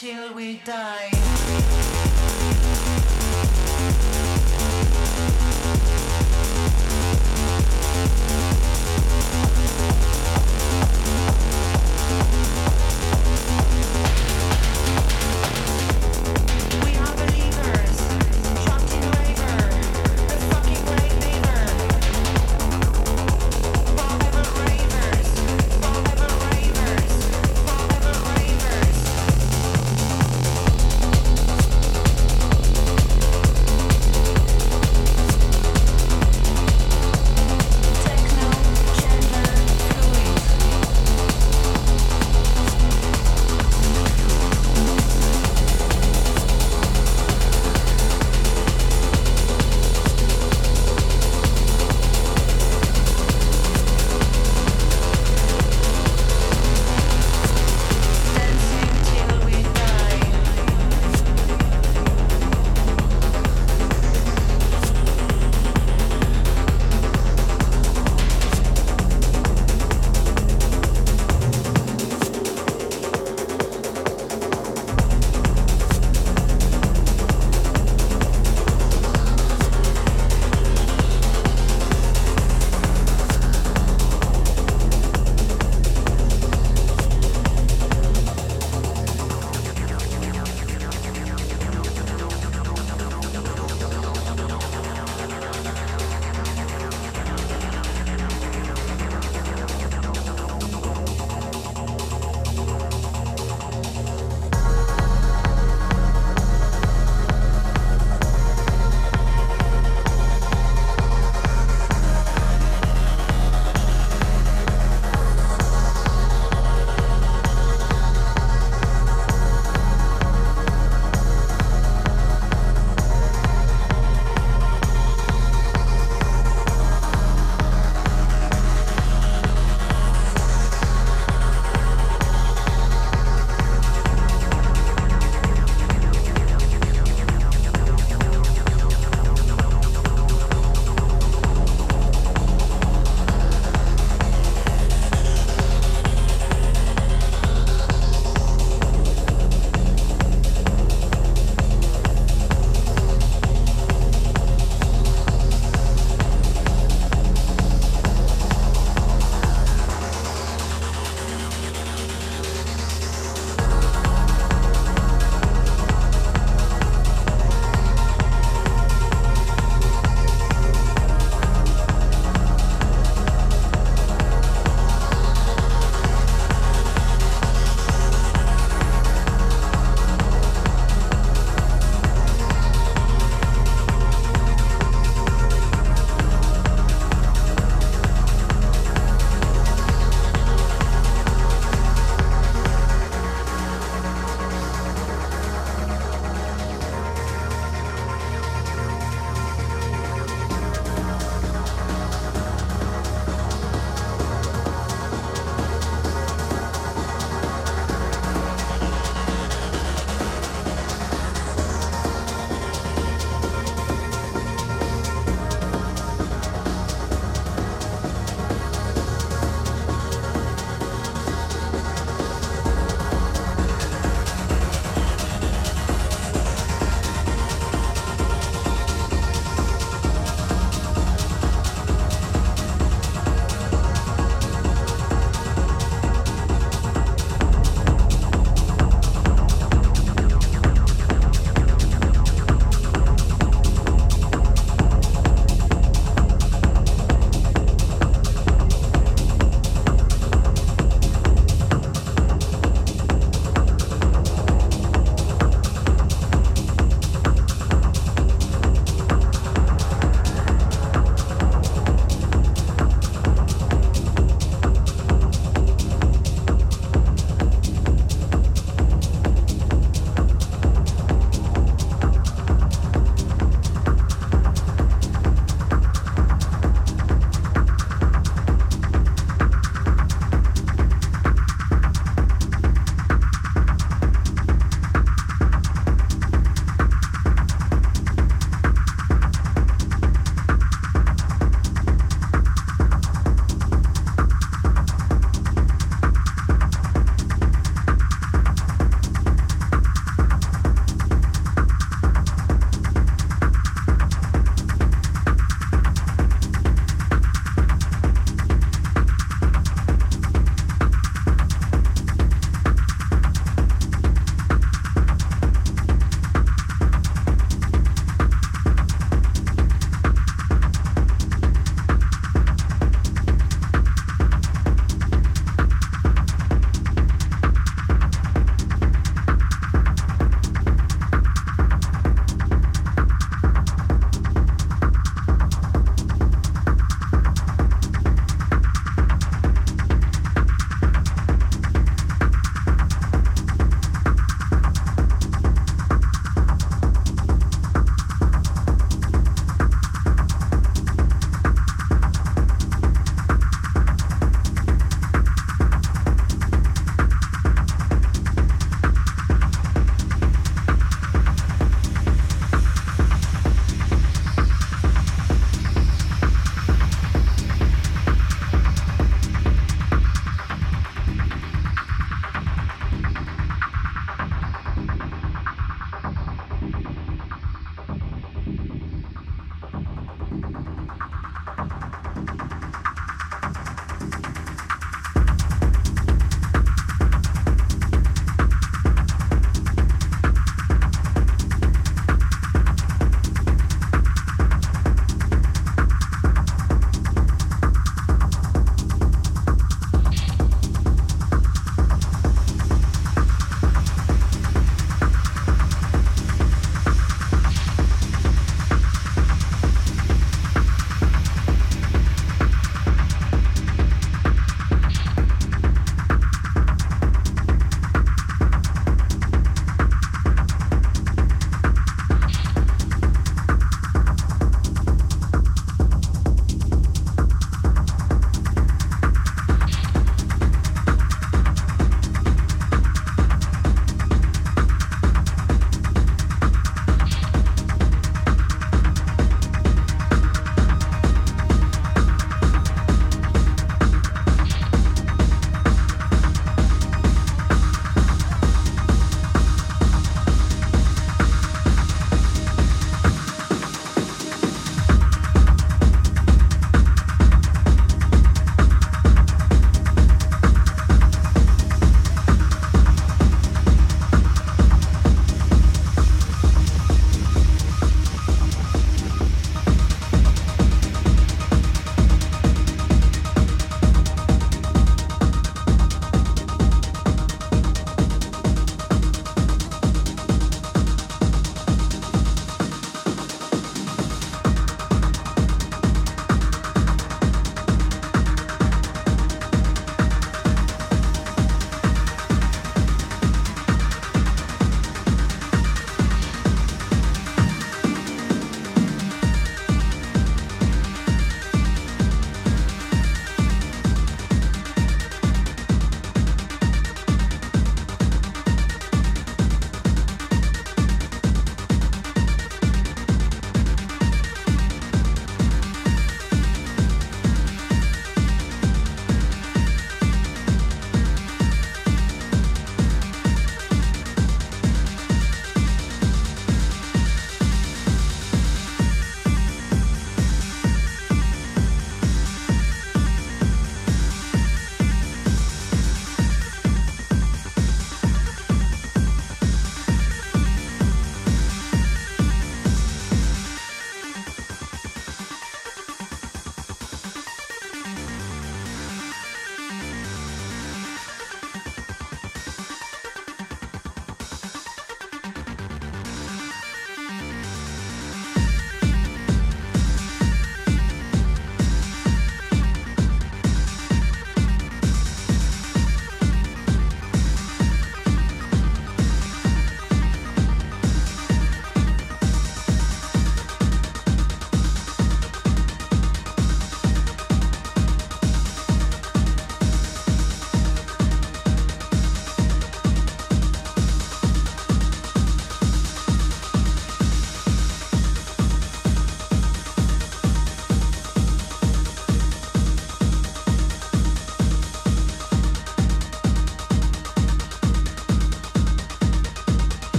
until we die.